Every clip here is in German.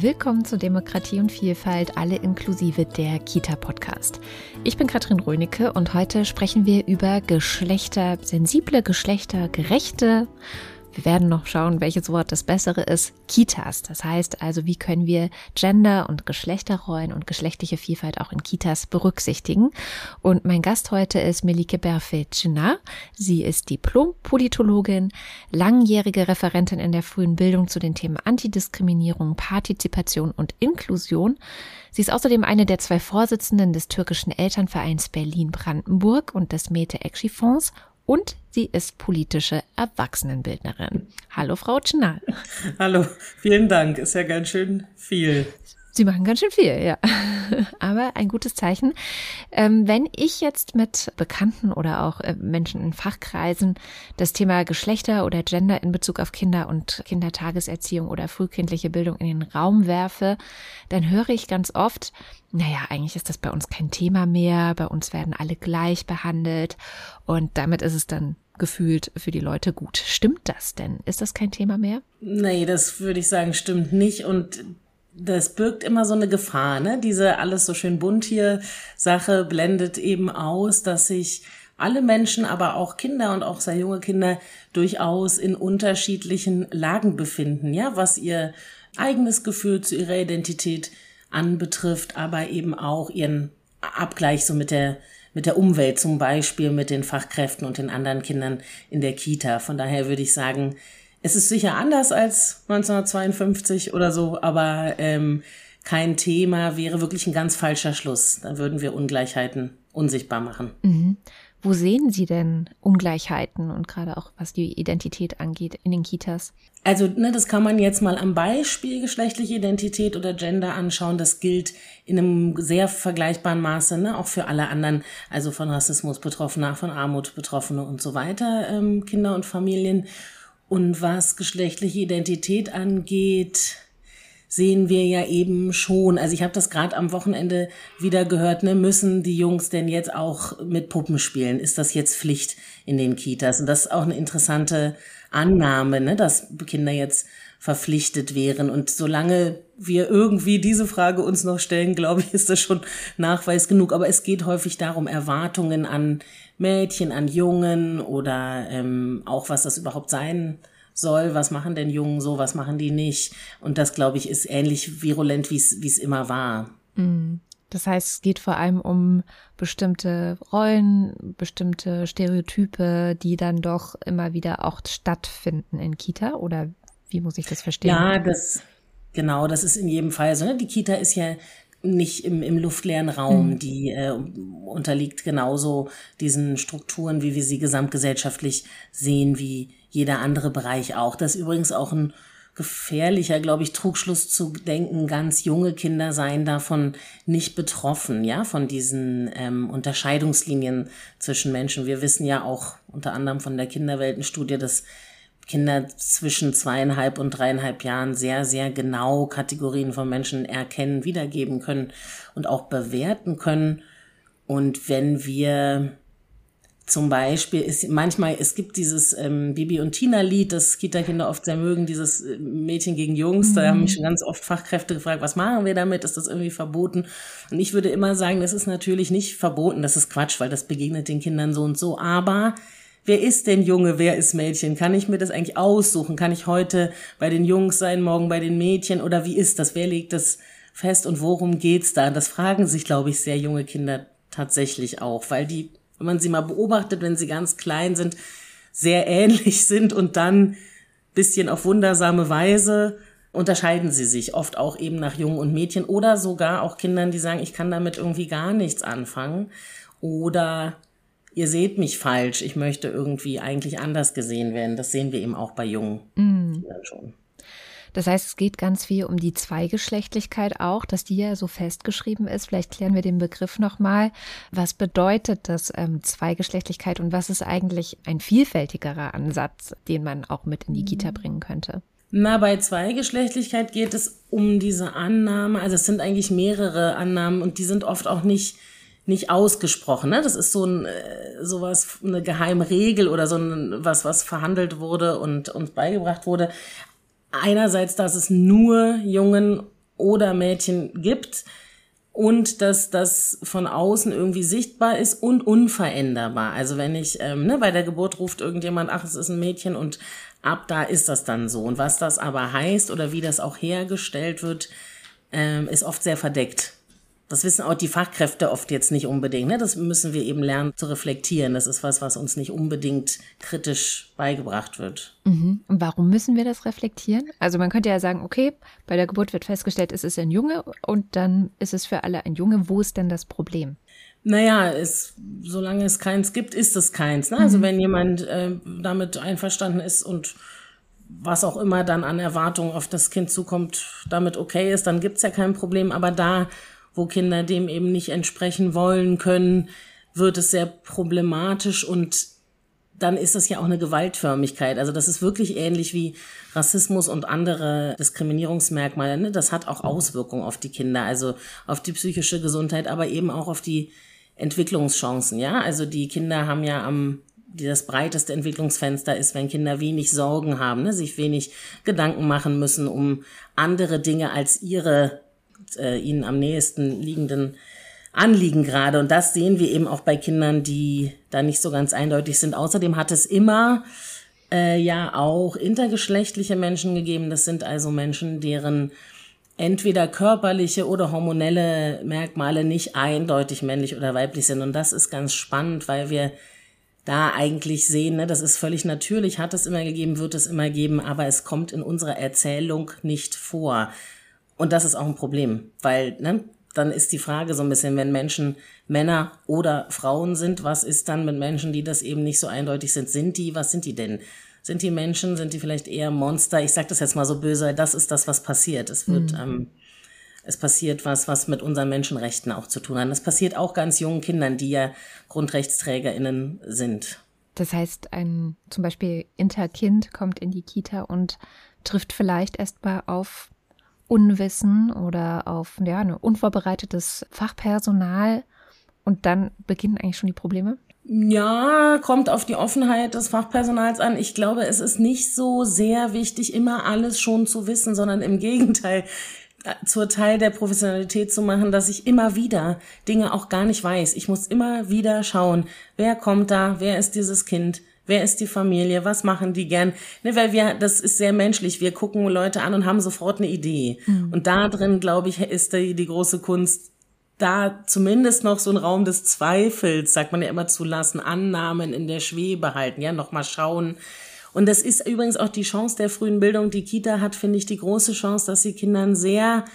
Willkommen zu Demokratie und Vielfalt, alle inklusive der Kita-Podcast. Ich bin Katrin Rönecke und heute sprechen wir über geschlechtersensible, geschlechtergerechte wir werden noch schauen, welches Wort das bessere ist. Kitas. Das heißt also, wie können wir Gender- und Geschlechterrollen und geschlechtliche Vielfalt auch in Kitas berücksichtigen? Und mein Gast heute ist Melike Berfetschina. Sie ist Diplom-Politologin, langjährige Referentin in der frühen Bildung zu den Themen Antidiskriminierung, Partizipation und Inklusion. Sie ist außerdem eine der zwei Vorsitzenden des türkischen Elternvereins Berlin-Brandenburg und des Mete Ekşi Fonds und sie ist politische Erwachsenenbildnerin. Hallo, Frau Tschnall. Hallo, vielen Dank. Ist ja ganz schön viel. Sie machen ganz schön viel, ja. Aber ein gutes Zeichen. Ähm, wenn ich jetzt mit Bekannten oder auch äh, Menschen in Fachkreisen das Thema Geschlechter oder Gender in Bezug auf Kinder und Kindertageserziehung oder frühkindliche Bildung in den Raum werfe, dann höre ich ganz oft, naja, eigentlich ist das bei uns kein Thema mehr, bei uns werden alle gleich behandelt und damit ist es dann gefühlt für die Leute gut. Stimmt das denn? Ist das kein Thema mehr? Nee, das würde ich sagen, stimmt nicht. Und das birgt immer so eine Gefahr, ne? Diese alles so schön bunt hier Sache blendet eben aus, dass sich alle Menschen, aber auch Kinder und auch sehr junge Kinder durchaus in unterschiedlichen Lagen befinden, ja, was ihr eigenes Gefühl zu ihrer Identität anbetrifft, aber eben auch ihren Abgleich so mit der mit der Umwelt, zum Beispiel mit den Fachkräften und den anderen Kindern in der Kita. Von daher würde ich sagen, es ist sicher anders als 1952 oder so, aber ähm, kein Thema wäre wirklich ein ganz falscher Schluss. Dann würden wir Ungleichheiten unsichtbar machen. Mhm. Wo sehen Sie denn Ungleichheiten und gerade auch was die Identität angeht in den Kitas? Also, ne, das kann man jetzt mal am Beispiel geschlechtliche Identität oder Gender anschauen. Das gilt in einem sehr vergleichbaren Maße, ne, auch für alle anderen, also von Rassismus Betroffene, von Armut Betroffene und so weiter, ähm, Kinder und Familien. Und was geschlechtliche Identität angeht, sehen wir ja eben schon, also ich habe das gerade am Wochenende wieder gehört, ne, müssen die Jungs denn jetzt auch mit Puppen spielen? Ist das jetzt Pflicht in den Kitas? Und das ist auch eine interessante Annahme, ne, dass Kinder jetzt verpflichtet wären. Und solange wir irgendwie diese Frage uns noch stellen, glaube ich, ist das schon Nachweis genug. Aber es geht häufig darum, Erwartungen an Mädchen, an Jungen oder ähm, auch was das überhaupt sein soll. Was machen denn Jungen so, was machen die nicht? Und das, glaube ich, ist ähnlich virulent, wie es immer war. Mhm. Das heißt, es geht vor allem um bestimmte Rollen, bestimmte Stereotype, die dann doch immer wieder auch stattfinden in Kita oder wie muss ich das verstehen? Ja, das, genau, das ist in jedem Fall so. Ne? Die Kita ist ja nicht im, im luftleeren Raum, mhm. die äh, unterliegt genauso diesen Strukturen, wie wir sie gesamtgesellschaftlich sehen, wie jeder andere Bereich auch. Das ist übrigens auch ein gefährlicher, glaube ich, Trugschluss zu denken, ganz junge Kinder seien davon nicht betroffen, ja, von diesen ähm, Unterscheidungslinien zwischen Menschen. Wir wissen ja auch unter anderem von der Kinderweltenstudie, dass Kinder zwischen zweieinhalb und dreieinhalb Jahren sehr, sehr genau Kategorien von Menschen erkennen, wiedergeben können und auch bewerten können. Und wenn wir zum Beispiel ist manchmal, es gibt dieses ähm, Bibi und Tina Lied, das Kita-Kinder oft sehr mögen, dieses äh, Mädchen gegen Jungs. Mhm. Da haben mich schon ganz oft Fachkräfte gefragt, was machen wir damit? Ist das irgendwie verboten? Und ich würde immer sagen, das ist natürlich nicht verboten, das ist Quatsch, weil das begegnet den Kindern so und so. Aber wer ist denn Junge, wer ist Mädchen? Kann ich mir das eigentlich aussuchen? Kann ich heute bei den Jungs sein, morgen bei den Mädchen? Oder wie ist das? Wer legt das fest und worum geht's da? Das fragen sich, glaube ich, sehr junge Kinder tatsächlich auch, weil die, wenn man sie mal beobachtet, wenn sie ganz klein sind, sehr ähnlich sind und dann bisschen auf wundersame Weise unterscheiden sie sich oft auch eben nach Jungen und Mädchen oder sogar auch Kindern, die sagen, ich kann damit irgendwie gar nichts anfangen oder ihr seht mich falsch, ich möchte irgendwie eigentlich anders gesehen werden. Das sehen wir eben auch bei jungen. Kindern schon. Das heißt, es geht ganz viel um die Zweigeschlechtlichkeit auch, dass die ja so festgeschrieben ist. Vielleicht klären wir den Begriff nochmal. Was bedeutet das ähm, Zweigeschlechtlichkeit und was ist eigentlich ein vielfältigerer Ansatz, den man auch mit in die Kita bringen könnte? Na, bei Zweigeschlechtlichkeit geht es um diese Annahme, also es sind eigentlich mehrere Annahmen und die sind oft auch nicht nicht ausgesprochen. Ne? Das ist so ein äh, sowas, eine geheime Regel oder so ein, was, was verhandelt wurde und uns beigebracht wurde. Einerseits, dass es nur Jungen oder Mädchen gibt und dass das von außen irgendwie sichtbar ist und unveränderbar. Also wenn ich ähm, ne, bei der Geburt ruft irgendjemand, ach, es ist ein Mädchen und ab da ist das dann so. Und was das aber heißt oder wie das auch hergestellt wird, ähm, ist oft sehr verdeckt. Das wissen auch die Fachkräfte oft jetzt nicht unbedingt. Ne? Das müssen wir eben lernen zu reflektieren. Das ist was, was uns nicht unbedingt kritisch beigebracht wird. Mhm. Und warum müssen wir das reflektieren? Also man könnte ja sagen, okay, bei der Geburt wird festgestellt, es ist ein Junge und dann ist es für alle ein Junge. Wo ist denn das Problem? Naja, es, solange es keins gibt, ist es keins. Ne? Also mhm. wenn jemand äh, damit einverstanden ist und was auch immer dann an Erwartungen auf das Kind zukommt, damit okay ist, dann gibt's ja kein Problem. Aber da wo Kinder dem eben nicht entsprechen wollen können, wird es sehr problematisch und dann ist das ja auch eine Gewaltförmigkeit. Also das ist wirklich ähnlich wie Rassismus und andere Diskriminierungsmerkmale. Ne? Das hat auch Auswirkungen auf die Kinder, also auf die psychische Gesundheit, aber eben auch auf die Entwicklungschancen. Ja, also die Kinder haben ja am die das breiteste Entwicklungsfenster ist, wenn Kinder wenig Sorgen haben, ne? sich wenig Gedanken machen müssen um andere Dinge als ihre äh, ihnen am nächsten liegenden Anliegen gerade. Und das sehen wir eben auch bei Kindern, die da nicht so ganz eindeutig sind. Außerdem hat es immer äh, ja auch intergeschlechtliche Menschen gegeben. Das sind also Menschen, deren entweder körperliche oder hormonelle Merkmale nicht eindeutig männlich oder weiblich sind. Und das ist ganz spannend, weil wir da eigentlich sehen, ne, das ist völlig natürlich, hat es immer gegeben, wird es immer geben, aber es kommt in unserer Erzählung nicht vor. Und das ist auch ein Problem, weil ne, dann ist die Frage so ein bisschen, wenn Menschen Männer oder Frauen sind, was ist dann mit Menschen, die das eben nicht so eindeutig sind? Sind die, was sind die denn? Sind die Menschen, sind die vielleicht eher Monster? Ich sage das jetzt mal so böse, das ist das, was passiert. Es wird, mhm. ähm, es passiert was, was mit unseren Menschenrechten auch zu tun hat. Das passiert auch ganz jungen Kindern, die ja GrundrechtsträgerInnen sind. Das heißt, ein zum Beispiel Interkind kommt in die Kita und trifft vielleicht erst mal auf Unwissen oder auf ja, ein unvorbereitetes Fachpersonal und dann beginnen eigentlich schon die Probleme? Ja, kommt auf die Offenheit des Fachpersonals an. Ich glaube, es ist nicht so sehr wichtig, immer alles schon zu wissen, sondern im Gegenteil äh, zur Teil der Professionalität zu machen, dass ich immer wieder Dinge auch gar nicht weiß. Ich muss immer wieder schauen, wer kommt da, wer ist dieses Kind, Wer ist die Familie? Was machen die gern? Ne, weil wir, das ist sehr menschlich. Wir gucken Leute an und haben sofort eine Idee. Mhm. Und da drin, glaube ich, ist die, die große Kunst, da zumindest noch so ein Raum des Zweifels, sagt man ja immer, zu lassen, Annahmen in der Schwebe halten, ja, nochmal schauen. Und das ist übrigens auch die Chance der frühen Bildung. Die Kita hat, finde ich, die große Chance, dass sie Kindern sehr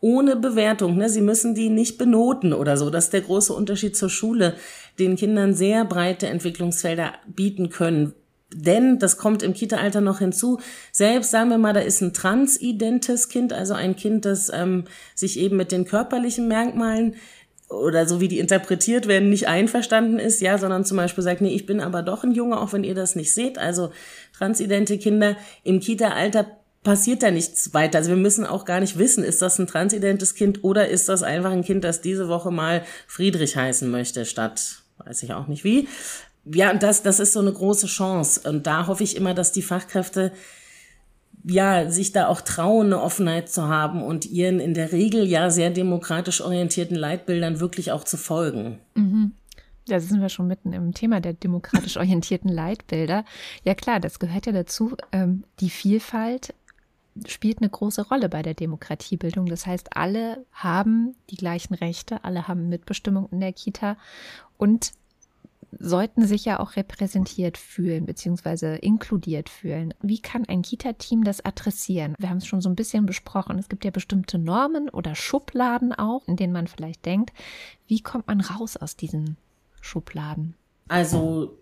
ohne Bewertung. Ne? Sie müssen die nicht benoten oder so. Das ist der große Unterschied zur Schule. Den Kindern sehr breite Entwicklungsfelder bieten können. Denn, das kommt im Kita-Alter noch hinzu, selbst sagen wir mal, da ist ein transidentes Kind, also ein Kind, das ähm, sich eben mit den körperlichen Merkmalen oder so wie die interpretiert werden, nicht einverstanden ist, ja, sondern zum Beispiel sagt, nee, ich bin aber doch ein Junge, auch wenn ihr das nicht seht. Also transidente Kinder im Kita-Alter passiert da nichts weiter. Also wir müssen auch gar nicht wissen, ist das ein transidentes Kind oder ist das einfach ein Kind, das diese Woche mal Friedrich heißen möchte, statt, weiß ich auch nicht wie. Ja, und das, das ist so eine große Chance. Und da hoffe ich immer, dass die Fachkräfte ja, sich da auch trauen, eine Offenheit zu haben und ihren in der Regel ja sehr demokratisch orientierten Leitbildern wirklich auch zu folgen. Mhm. Da sind wir schon mitten im Thema der demokratisch orientierten Leitbilder. Ja klar, das gehört ja dazu. Ähm, die Vielfalt spielt eine große Rolle bei der Demokratiebildung. Das heißt, alle haben die gleichen Rechte, alle haben Mitbestimmung in der Kita und sollten sich ja auch repräsentiert fühlen beziehungsweise inkludiert fühlen. Wie kann ein Kita-Team das adressieren? Wir haben es schon so ein bisschen besprochen. Es gibt ja bestimmte Normen oder Schubladen auch, in denen man vielleicht denkt, wie kommt man raus aus diesen Schubladen? Also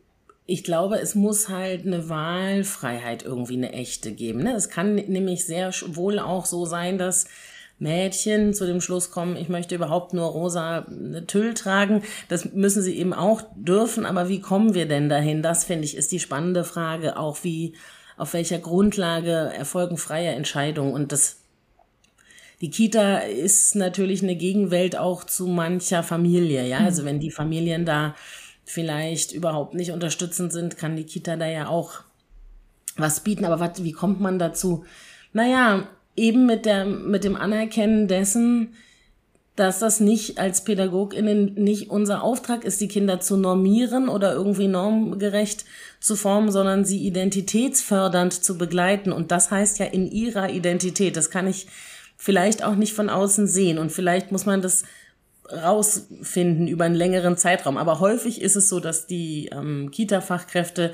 ich glaube, es muss halt eine Wahlfreiheit irgendwie eine echte geben. Ne? Es kann nämlich sehr wohl auch so sein, dass Mädchen zu dem Schluss kommen, ich möchte überhaupt nur rosa Tüll tragen. Das müssen sie eben auch dürfen, aber wie kommen wir denn dahin? Das finde ich ist die spannende Frage. Auch wie, auf welcher Grundlage erfolgen freie Entscheidungen und das die Kita ist natürlich eine Gegenwelt auch zu mancher Familie, ja. Also wenn die Familien da vielleicht überhaupt nicht unterstützend sind, kann die Kita da ja auch was bieten. Aber wat, wie kommt man dazu? Naja, eben mit, der, mit dem Anerkennen dessen, dass das nicht als PädagogInnen nicht unser Auftrag ist, die Kinder zu normieren oder irgendwie normgerecht zu formen, sondern sie identitätsfördernd zu begleiten. Und das heißt ja in ihrer Identität. Das kann ich vielleicht auch nicht von außen sehen. Und vielleicht muss man das rausfinden über einen längeren Zeitraum. Aber häufig ist es so, dass die ähm, Kita-Fachkräfte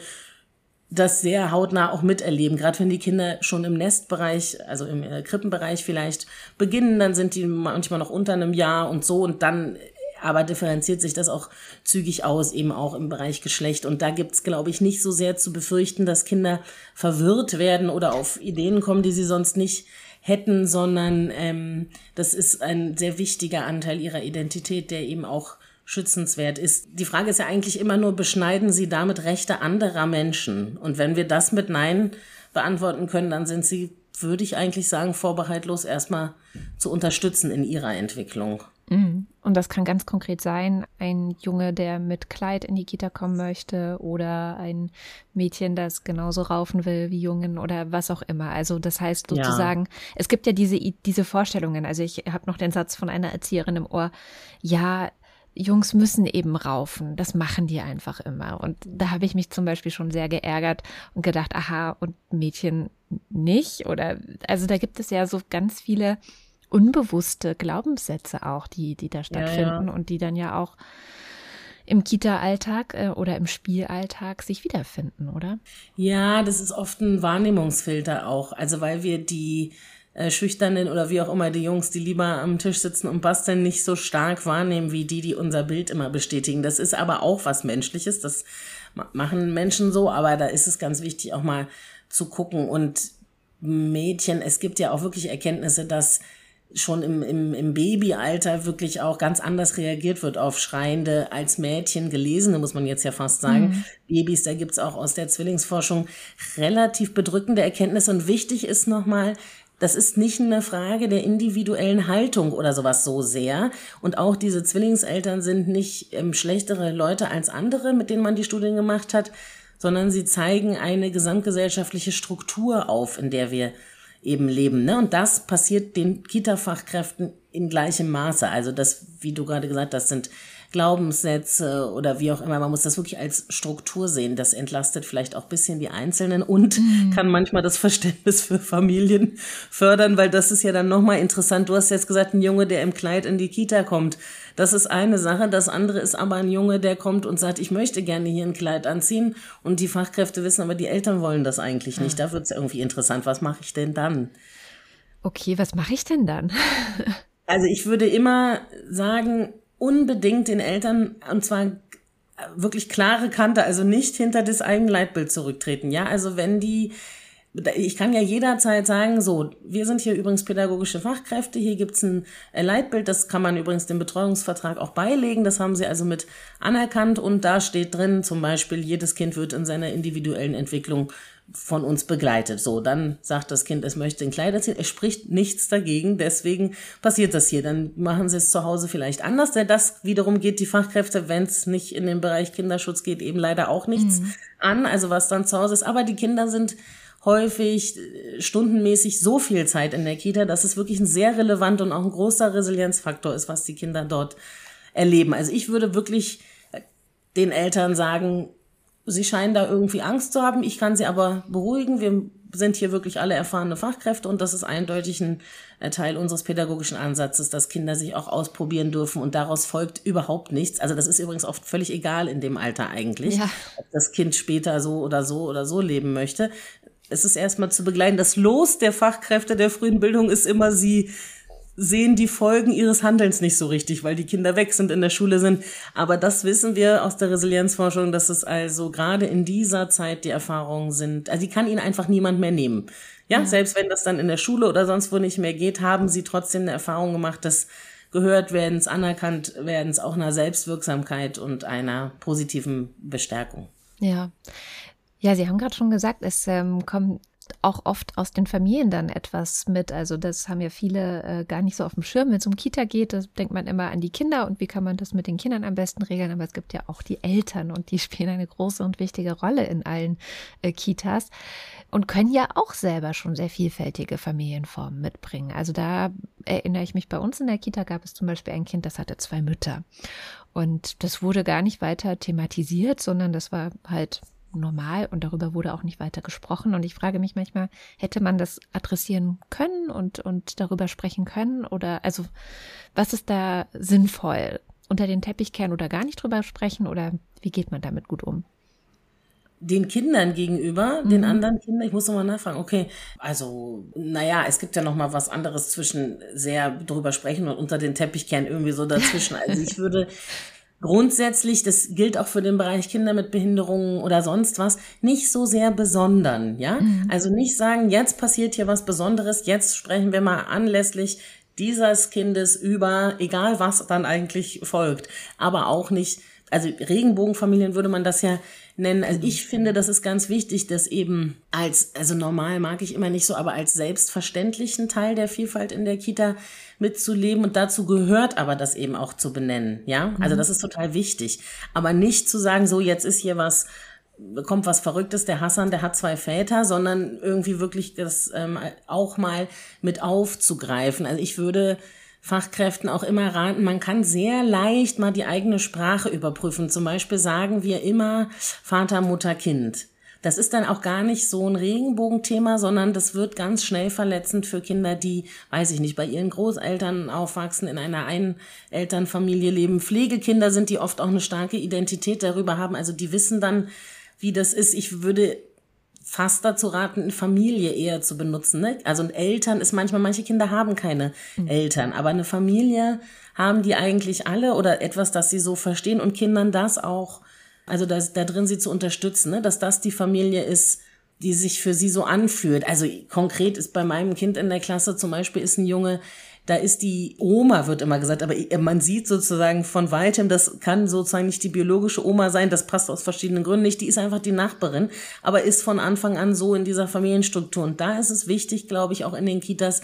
das sehr hautnah auch miterleben. Gerade wenn die Kinder schon im Nestbereich, also im äh, Krippenbereich vielleicht beginnen, dann sind die manchmal noch unter einem Jahr und so und dann aber differenziert sich das auch zügig aus, eben auch im Bereich Geschlecht. Und da gibt's, glaube ich, nicht so sehr zu befürchten, dass Kinder verwirrt werden oder auf Ideen kommen, die sie sonst nicht hätten, sondern ähm, das ist ein sehr wichtiger Anteil ihrer Identität, der eben auch schützenswert ist. Die Frage ist ja eigentlich immer nur, beschneiden Sie damit Rechte anderer Menschen? Und wenn wir das mit Nein beantworten können, dann sind Sie, würde ich eigentlich sagen, vorbehaltlos erstmal zu unterstützen in Ihrer Entwicklung. Mhm. Und das kann ganz konkret sein, ein Junge, der mit Kleid in die Kita kommen möchte oder ein Mädchen, das genauso raufen will wie Jungen oder was auch immer. Also das heißt sozusagen, ja. es gibt ja diese, diese Vorstellungen. Also ich habe noch den Satz von einer Erzieherin im Ohr, ja, Jungs müssen eben raufen. Das machen die einfach immer. Und da habe ich mich zum Beispiel schon sehr geärgert und gedacht, aha, und Mädchen nicht? Oder also da gibt es ja so ganz viele unbewusste Glaubenssätze auch, die, die da stattfinden ja, ja. und die dann ja auch im Kita-Alltag äh, oder im Spielalltag sich wiederfinden, oder? Ja, das ist oft ein Wahrnehmungsfilter auch. Also weil wir die äh, schüchternen oder wie auch immer die Jungs, die lieber am Tisch sitzen und basteln, nicht so stark wahrnehmen wie die, die unser Bild immer bestätigen. Das ist aber auch was Menschliches. Das machen Menschen so, aber da ist es ganz wichtig, auch mal zu gucken. Und Mädchen, es gibt ja auch wirklich Erkenntnisse, dass schon im, im, im Babyalter wirklich auch ganz anders reagiert wird auf Schreiende als Mädchen, gelesene, muss man jetzt ja fast sagen. Mhm. Babys, da gibt's auch aus der Zwillingsforschung relativ bedrückende Erkenntnisse. Und wichtig ist nochmal, das ist nicht eine Frage der individuellen Haltung oder sowas so sehr. Und auch diese Zwillingseltern sind nicht ähm, schlechtere Leute als andere, mit denen man die Studien gemacht hat, sondern sie zeigen eine gesamtgesellschaftliche Struktur auf, in der wir eben leben. Ne? Und das passiert den Kita-Fachkräften in gleichem Maße. Also das, wie du gerade gesagt hast, sind Glaubenssätze oder wie auch immer. Man muss das wirklich als Struktur sehen. Das entlastet vielleicht auch bisschen die Einzelnen und mhm. kann manchmal das Verständnis für Familien fördern, weil das ist ja dann nochmal interessant. Du hast jetzt gesagt, ein Junge, der im Kleid in die Kita kommt. Das ist eine Sache. Das andere ist aber ein Junge, der kommt und sagt, ich möchte gerne hier ein Kleid anziehen. Und die Fachkräfte wissen, aber die Eltern wollen das eigentlich nicht. Da wird es irgendwie interessant. Was mache ich denn dann? Okay, was mache ich denn dann? also ich würde immer sagen, unbedingt den Eltern, und zwar wirklich klare Kante, also nicht hinter das eigene Leitbild zurücktreten. Ja, also wenn die, ich kann ja jederzeit sagen, so, wir sind hier übrigens pädagogische Fachkräfte, hier gibt's ein Leitbild, das kann man übrigens dem Betreuungsvertrag auch beilegen, das haben sie also mit anerkannt und da steht drin zum Beispiel, jedes Kind wird in seiner individuellen Entwicklung von uns begleitet. So, dann sagt das Kind, es möchte ein Kleid ziehen. Es spricht nichts dagegen, deswegen passiert das hier. Dann machen sie es zu Hause vielleicht anders, denn das wiederum geht die Fachkräfte, wenn es nicht in den Bereich Kinderschutz geht, eben leider auch nichts mhm. an, also was dann zu Hause ist. Aber die Kinder sind häufig äh, stundenmäßig so viel Zeit in der Kita, dass es wirklich ein sehr relevant und auch ein großer Resilienzfaktor ist, was die Kinder dort erleben. Also ich würde wirklich den Eltern sagen, Sie scheinen da irgendwie Angst zu haben. Ich kann sie aber beruhigen. Wir sind hier wirklich alle erfahrene Fachkräfte und das ist eindeutig ein äh, Teil unseres pädagogischen Ansatzes, dass Kinder sich auch ausprobieren dürfen und daraus folgt überhaupt nichts. Also das ist übrigens oft völlig egal in dem Alter eigentlich, ja. ob das Kind später so oder so oder so leben möchte. Es ist erstmal zu begleiten. Das Los der Fachkräfte der frühen Bildung ist immer, sie sehen die Folgen ihres Handelns nicht so richtig, weil die Kinder weg sind, in der Schule sind. Aber das wissen wir aus der Resilienzforschung, dass es also gerade in dieser Zeit die Erfahrungen sind. Also die kann ihnen einfach niemand mehr nehmen. Ja, ja, selbst wenn das dann in der Schule oder sonst wo nicht mehr geht, haben sie trotzdem eine Erfahrung gemacht, dass gehört werdens, anerkannt werdens, auch einer Selbstwirksamkeit und einer positiven Bestärkung. Ja. Ja, Sie haben gerade schon gesagt, es ähm, kommt auch oft aus den Familien dann etwas mit. Also das haben ja viele äh, gar nicht so auf dem Schirm. Wenn es um Kita geht, da denkt man immer an die Kinder und wie kann man das mit den Kindern am besten regeln. Aber es gibt ja auch die Eltern und die spielen eine große und wichtige Rolle in allen äh, Kitas und können ja auch selber schon sehr vielfältige Familienformen mitbringen. Also da erinnere ich mich, bei uns in der Kita gab es zum Beispiel ein Kind, das hatte zwei Mütter. Und das wurde gar nicht weiter thematisiert, sondern das war halt normal und darüber wurde auch nicht weiter gesprochen. Und ich frage mich manchmal, hätte man das adressieren können und, und darüber sprechen können? Oder also was ist da sinnvoll? Unter den Teppich kehren oder gar nicht drüber sprechen? Oder wie geht man damit gut um? den Kindern gegenüber, mhm. den anderen Kindern, ich muss nochmal nachfragen, okay, also, naja, es gibt ja nochmal was anderes zwischen sehr drüber sprechen und unter den Teppich kehren irgendwie so dazwischen. Also ich würde grundsätzlich, das gilt auch für den Bereich Kinder mit Behinderungen oder sonst was, nicht so sehr besondern, ja? Mhm. Also nicht sagen, jetzt passiert hier was Besonderes, jetzt sprechen wir mal anlässlich dieses Kindes über, egal was dann eigentlich folgt, aber auch nicht, also Regenbogenfamilien würde man das ja nennen. Also ich finde, das ist ganz wichtig, dass eben als, also normal mag ich immer nicht so, aber als selbstverständlichen Teil der Vielfalt in der Kita mitzuleben und dazu gehört aber das eben auch zu benennen, ja? Also mhm. das ist total wichtig. Aber nicht zu sagen, so jetzt ist hier was, kommt was Verrücktes, der Hassan, der hat zwei Väter, sondern irgendwie wirklich das ähm, auch mal mit aufzugreifen. Also ich würde Fachkräften auch immer raten, man kann sehr leicht mal die eigene Sprache überprüfen. Zum Beispiel sagen wir immer Vater, Mutter, Kind. Das ist dann auch gar nicht so ein Regenbogenthema, sondern das wird ganz schnell verletzend für Kinder, die, weiß ich nicht, bei ihren Großeltern aufwachsen, in einer Einelternfamilie leben. Pflegekinder sind, die oft auch eine starke Identität darüber haben. Also die wissen dann, wie das ist. Ich würde fast dazu raten, eine Familie eher zu benutzen. Ne? Also Eltern ist manchmal, manche Kinder haben keine mhm. Eltern, aber eine Familie haben die eigentlich alle oder etwas, das sie so verstehen und Kindern das auch also das, da drin sie zu unterstützen, ne? dass das die Familie ist, die sich für sie so anfühlt. Also konkret ist bei meinem Kind in der Klasse zum Beispiel ist ein Junge, da ist die Oma, wird immer gesagt, aber man sieht sozusagen von weitem, das kann sozusagen nicht die biologische Oma sein, das passt aus verschiedenen Gründen nicht, die ist einfach die Nachbarin, aber ist von Anfang an so in dieser Familienstruktur. Und da ist es wichtig, glaube ich, auch in den Kitas,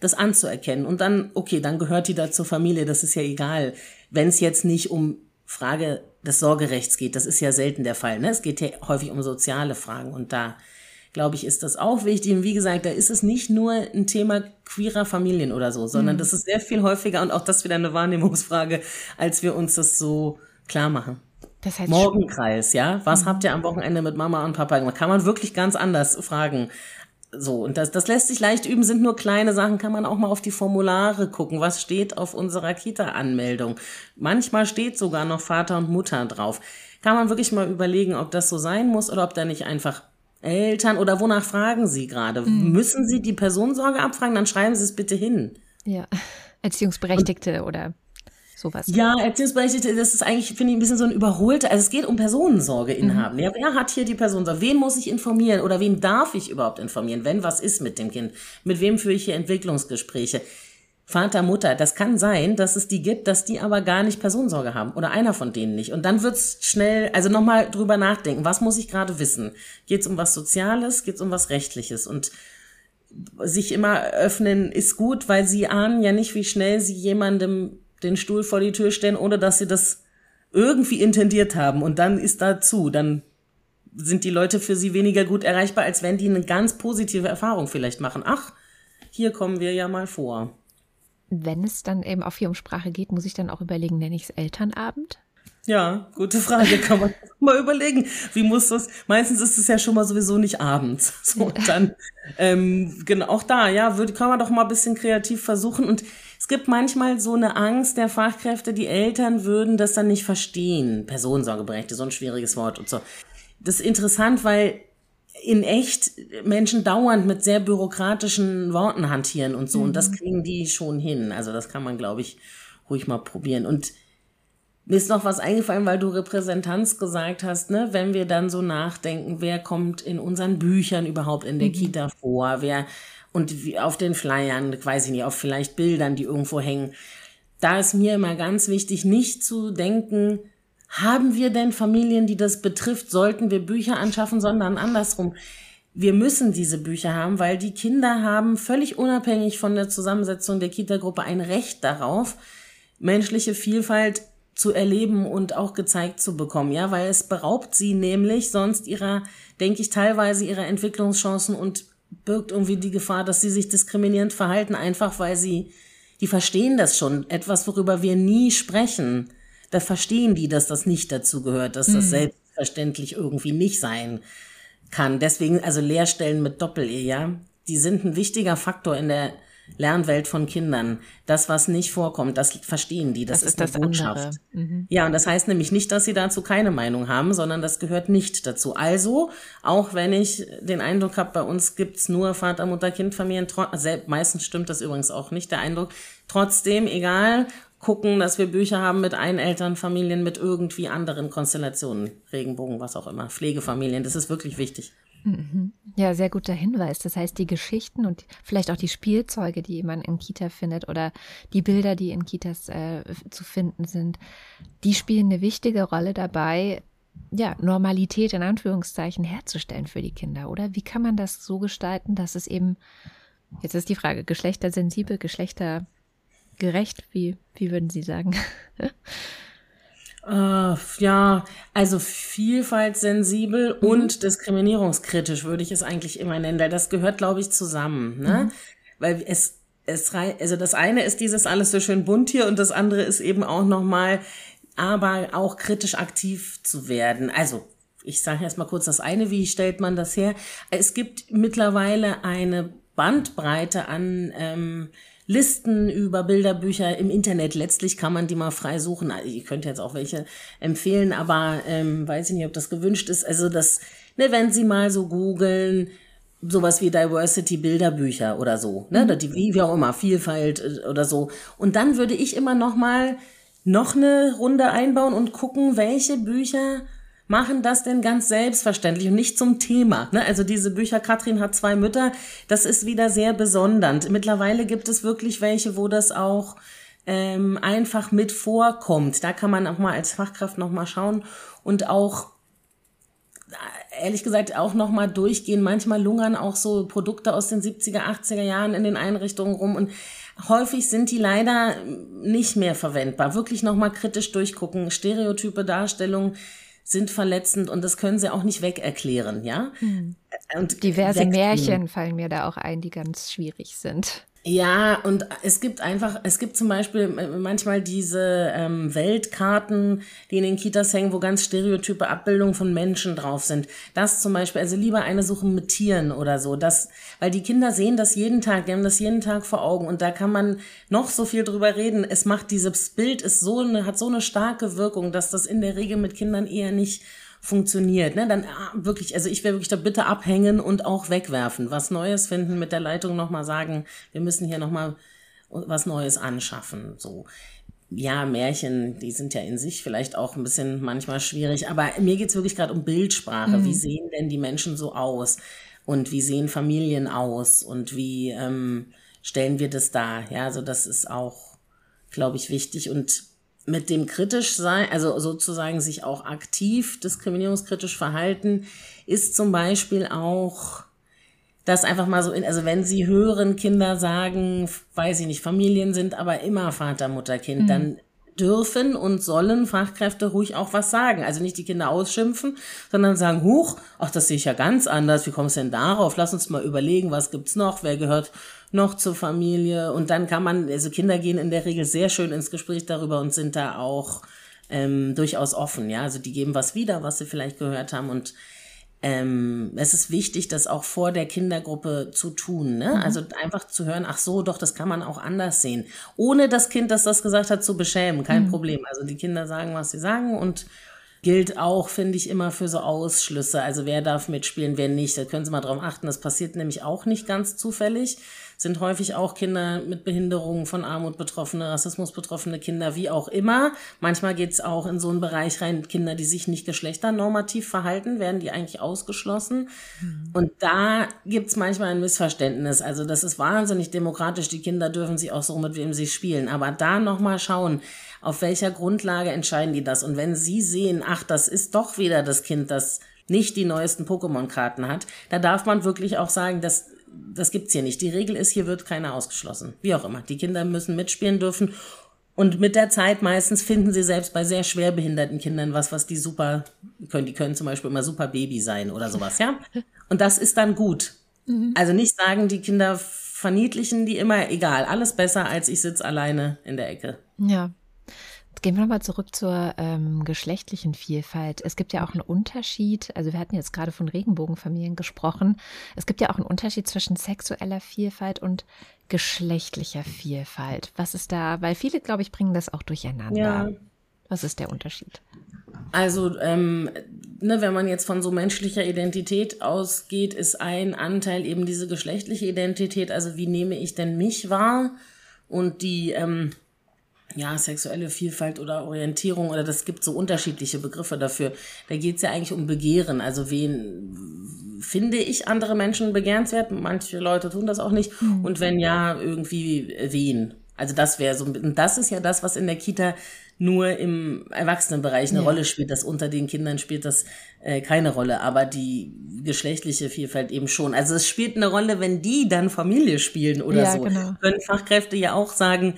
das anzuerkennen. Und dann, okay, dann gehört die da zur Familie, das ist ja egal. Wenn es jetzt nicht um Frage des Sorgerechts geht. Das ist ja selten der Fall. Ne? Es geht ja häufig um soziale Fragen und da glaube ich, ist das auch wichtig. Und wie gesagt, da ist es nicht nur ein Thema queerer Familien oder so, sondern mhm. das ist sehr viel häufiger und auch das wieder eine Wahrnehmungsfrage, als wir uns das so klar machen. Das heißt Morgenkreis, ja? Was mhm. habt ihr am Wochenende mit Mama und Papa gemacht? Kann man wirklich ganz anders fragen. So, und das, das lässt sich leicht üben, sind nur kleine Sachen, kann man auch mal auf die Formulare gucken. Was steht auf unserer Kita-Anmeldung? Manchmal steht sogar noch Vater und Mutter drauf. Kann man wirklich mal überlegen, ob das so sein muss oder ob da nicht einfach Eltern oder wonach fragen Sie gerade? Mhm. Müssen Sie die Personensorge abfragen? Dann schreiben Sie es bitte hin. Ja, Erziehungsberechtigte und, oder sowas. Ja, Erziehungsberechtigte, das ist eigentlich, finde ich, ein bisschen so ein überholter, also es geht um Personensorge inhaben. Mhm. Ja, wer hat hier die Personensorge? Wen muss ich informieren oder wen darf ich überhaupt informieren, wenn was ist mit dem Kind? Mit wem führe ich hier Entwicklungsgespräche? Vater, Mutter, das kann sein, dass es die gibt, dass die aber gar nicht Personensorge haben oder einer von denen nicht. Und dann wird's schnell, also nochmal drüber nachdenken, was muss ich gerade wissen? Geht's um was Soziales, geht's um was Rechtliches? Und sich immer öffnen ist gut, weil sie ahnen ja nicht, wie schnell sie jemandem den Stuhl vor die Tür stellen, ohne dass sie das irgendwie intendiert haben. Und dann ist dazu, dann sind die Leute für sie weniger gut erreichbar, als wenn die eine ganz positive Erfahrung vielleicht machen. Ach, hier kommen wir ja mal vor. Wenn es dann eben auf Firmensprache geht, muss ich dann auch überlegen, nenne ich es Elternabend? Ja, gute Frage, kann man mal überlegen. Wie muss das? Meistens ist es ja schon mal sowieso nicht abends. So, dann, ähm, genau, auch da, ja, würde, kann man doch mal ein bisschen kreativ versuchen. Und es gibt manchmal so eine Angst der Fachkräfte, die Eltern würden das dann nicht verstehen. Personensorgeberechtigte, so ein schwieriges Wort und so. Das ist interessant, weil in echt Menschen dauernd mit sehr bürokratischen Worten hantieren und so. Mhm. Und das mhm. kriegen die schon hin. Also das kann man, glaube ich, ruhig mal probieren. Und mir ist noch was eingefallen, weil du Repräsentanz gesagt hast, ne? Wenn wir dann so nachdenken, wer kommt in unseren Büchern überhaupt in der mhm. Kita vor, wer und wie auf den Flyern, weiß ich nicht, auf vielleicht Bildern, die irgendwo hängen. Da ist mir immer ganz wichtig, nicht zu denken, haben wir denn Familien, die das betrifft, sollten wir Bücher anschaffen, sondern andersrum. wir müssen diese Bücher haben, weil die Kinder haben völlig unabhängig von der Zusammensetzung der Kita-Gruppe ein Recht darauf, menschliche Vielfalt zu erleben und auch gezeigt zu bekommen, ja, weil es beraubt sie nämlich sonst ihrer, denke ich, teilweise ihrer Entwicklungschancen und birgt irgendwie die Gefahr, dass sie sich diskriminierend verhalten, einfach weil sie, die verstehen das schon, etwas, worüber wir nie sprechen. Da verstehen die, dass das nicht dazu gehört, dass das mhm. selbstverständlich irgendwie nicht sein kann. Deswegen, also Lehrstellen mit Doppel-E, ja, die sind ein wichtiger Faktor in der Lernwelt von Kindern. Das, was nicht vorkommt, das verstehen die. Das, das ist, ist eine Botschaft. Mhm. Ja, und das heißt nämlich nicht, dass sie dazu keine Meinung haben, sondern das gehört nicht dazu. Also, auch wenn ich den Eindruck habe, bei uns gibt's nur Vater, Mutter, Kind, Familien, meistens stimmt das übrigens auch nicht, der Eindruck. Trotzdem, egal, gucken, dass wir Bücher haben mit Einelternfamilien, mit irgendwie anderen Konstellationen, Regenbogen, was auch immer, Pflegefamilien, das ist wirklich wichtig. Mhm. Ja, sehr guter Hinweis. Das heißt, die Geschichten und vielleicht auch die Spielzeuge, die man in Kita findet oder die Bilder, die in Kitas äh, zu finden sind, die spielen eine wichtige Rolle dabei, ja, Normalität in Anführungszeichen herzustellen für die Kinder, oder? Wie kann man das so gestalten, dass es eben, jetzt ist die Frage, geschlechtersensibel, geschlechtergerecht, wie, wie würden Sie sagen? Äh, ja, also vielfaltssensibel mhm. und diskriminierungskritisch würde ich es eigentlich immer nennen, weil das gehört, glaube ich, zusammen. Ne? Mhm. Weil es, es, also das eine ist dieses alles so schön bunt hier und das andere ist eben auch nochmal, aber auch kritisch aktiv zu werden. Also ich sage erst mal kurz das eine, wie stellt man das her? Es gibt mittlerweile eine Bandbreite an ähm, Listen über Bilderbücher im Internet. Letztlich kann man die mal frei suchen. Also, ihr könnt jetzt auch welche empfehlen, aber ähm, weiß ich nicht, ob das gewünscht ist. Also das, ne, wenn Sie mal so googeln, sowas wie Diversity Bilderbücher oder so, ne, mhm. die, wie auch immer, Vielfalt äh, oder so. Und dann würde ich immer noch mal noch eine Runde einbauen und gucken, welche Bücher machen das denn ganz selbstverständlich und nicht zum Thema. Ne? Also diese Bücher, Katrin hat zwei Mütter, das ist wieder sehr besondernd. Mittlerweile gibt es wirklich welche, wo das auch ähm, einfach mit vorkommt. Da kann man auch mal als Fachkraft noch mal schauen und auch ehrlich gesagt auch noch mal durchgehen. Manchmal lungern auch so Produkte aus den 70er, 80er Jahren in den Einrichtungen rum und häufig sind die leider nicht mehr verwendbar. Wirklich noch mal kritisch durchgucken. Stereotype Darstellungen sind verletzend und das können sie auch nicht weg erklären, ja? Hm. Und Diverse Märchen fallen mir da auch ein, die ganz schwierig sind. Ja, und es gibt einfach, es gibt zum Beispiel manchmal diese ähm, Weltkarten, die in den Kitas hängen, wo ganz stereotype Abbildungen von Menschen drauf sind. Das zum Beispiel, also lieber eine suchen mit Tieren oder so. Das, weil die Kinder sehen das jeden Tag, die haben das jeden Tag vor Augen und da kann man noch so viel drüber reden. Es macht dieses Bild ist so eine, hat so eine starke Wirkung, dass das in der Regel mit Kindern eher nicht funktioniert, ne, dann ah, wirklich, also ich wäre wirklich da bitte abhängen und auch wegwerfen, was Neues finden, mit der Leitung nochmal sagen, wir müssen hier nochmal was Neues anschaffen, so. Ja, Märchen, die sind ja in sich vielleicht auch ein bisschen manchmal schwierig, aber mir geht's wirklich gerade um Bildsprache. Mhm. Wie sehen denn die Menschen so aus? Und wie sehen Familien aus? Und wie ähm, stellen wir das dar? Ja, also das ist auch, glaube ich, wichtig. Und mit dem kritisch sein, also sozusagen sich auch aktiv diskriminierungskritisch verhalten, ist zum Beispiel auch das einfach mal so in, also wenn sie hören, Kinder sagen, weiß ich nicht, Familien sind aber immer Vater, Mutter, Kind, mhm. dann dürfen und sollen Fachkräfte ruhig auch was sagen. Also nicht die Kinder ausschimpfen, sondern sagen, huch, ach, das sehe ich ja ganz anders. Wie kommst du denn darauf? Lass uns mal überlegen, was gibt's noch? Wer gehört noch zur Familie? Und dann kann man, also Kinder gehen in der Regel sehr schön ins Gespräch darüber und sind da auch ähm, durchaus offen. Ja, also die geben was wieder, was sie vielleicht gehört haben und ähm, es ist wichtig, das auch vor der Kindergruppe zu tun. Ne? Mhm. Also einfach zu hören, ach so, doch, das kann man auch anders sehen. Ohne das Kind, das das gesagt hat, zu beschämen. Kein mhm. Problem. Also die Kinder sagen, was sie sagen und gilt auch, finde ich, immer für so Ausschlüsse. Also wer darf mitspielen, wer nicht. Da können Sie mal drauf achten. Das passiert nämlich auch nicht ganz zufällig sind häufig auch Kinder mit Behinderungen, von Armut betroffene, Rassismus betroffene Kinder, wie auch immer. Manchmal geht's auch in so einen Bereich rein, Kinder, die sich nicht geschlechternormativ verhalten, werden die eigentlich ausgeschlossen. Mhm. Und da gibt's manchmal ein Missverständnis. Also das ist wahnsinnig demokratisch, die Kinder dürfen sich auch so, mit wem sie spielen. Aber da nochmal schauen, auf welcher Grundlage entscheiden die das? Und wenn sie sehen, ach, das ist doch wieder das Kind, das nicht die neuesten Pokémon-Karten hat, da darf man wirklich auch sagen, dass das gibt's hier nicht. Die Regel ist, hier wird keiner ausgeschlossen. Wie auch immer. Die Kinder müssen mitspielen dürfen. Und mit der Zeit meistens finden sie selbst bei sehr schwer behinderten Kindern was, was die super können. Die können zum Beispiel immer super Baby sein oder sowas, ja? Und das ist dann gut. Mhm. Also nicht sagen, die Kinder verniedlichen die immer, egal, alles besser, als ich sitze alleine in der Ecke. Ja. Gehen wir nochmal zurück zur ähm, geschlechtlichen Vielfalt. Es gibt ja auch einen Unterschied, also wir hatten jetzt gerade von Regenbogenfamilien gesprochen. Es gibt ja auch einen Unterschied zwischen sexueller Vielfalt und geschlechtlicher Vielfalt. Was ist da, weil viele, glaube ich, bringen das auch durcheinander. Ja. Was ist der Unterschied? Also, ähm, ne, wenn man jetzt von so menschlicher Identität ausgeht, ist ein Anteil eben diese geschlechtliche Identität. Also, wie nehme ich denn mich wahr? Und die, ähm, ja, sexuelle Vielfalt oder Orientierung oder das gibt so unterschiedliche Begriffe dafür. Da geht es ja eigentlich um Begehren. Also wen finde ich andere Menschen begehrenswert? Manche Leute tun das auch nicht. Mhm. Und wenn ja, irgendwie wen? Also das wäre so, und das ist ja das, was in der Kita nur im Erwachsenenbereich eine ja. Rolle spielt. Das unter den Kindern spielt das äh, keine Rolle, aber die geschlechtliche Vielfalt eben schon. Also es spielt eine Rolle, wenn die dann Familie spielen oder ja, so. Genau. Können Fachkräfte ja auch sagen,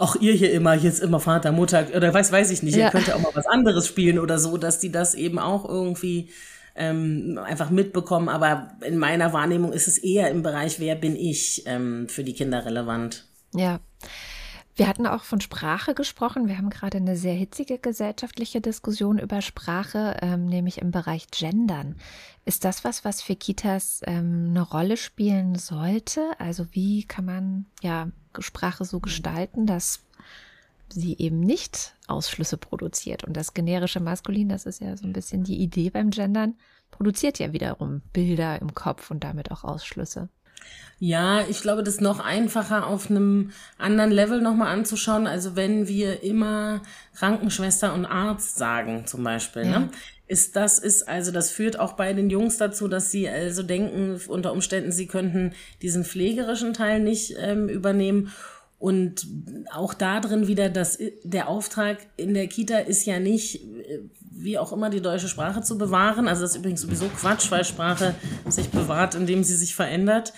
auch ihr hier immer, jetzt immer Vater, Mutter oder weiß, weiß ich nicht, ja. ihr könnt ja auch mal was anderes spielen oder so, dass die das eben auch irgendwie ähm, einfach mitbekommen. Aber in meiner Wahrnehmung ist es eher im Bereich, wer bin ich ähm, für die Kinder relevant. Ja. Wir hatten auch von Sprache gesprochen. Wir haben gerade eine sehr hitzige gesellschaftliche Diskussion über Sprache, ähm, nämlich im Bereich Gendern. Ist das was, was für Kitas ähm, eine Rolle spielen sollte? Also wie kann man ja Sprache so gestalten, dass sie eben nicht Ausschlüsse produziert? Und das generische Maskulin, das ist ja so ein bisschen die Idee beim Gendern, produziert ja wiederum Bilder im Kopf und damit auch Ausschlüsse. Ja, ich glaube, das ist noch einfacher auf einem anderen Level nochmal anzuschauen. Also wenn wir immer Krankenschwester und Arzt sagen, zum Beispiel, ne? ja. ne? Ist das, ist, also das führt auch bei den Jungs dazu, dass sie also denken, unter Umständen, sie könnten diesen pflegerischen Teil nicht ähm, übernehmen. Und auch da drin wieder, dass der Auftrag in der Kita ist ja nicht, äh, wie auch immer, die deutsche Sprache zu bewahren. Also das ist übrigens sowieso Quatsch, weil Sprache sich bewahrt, indem sie sich verändert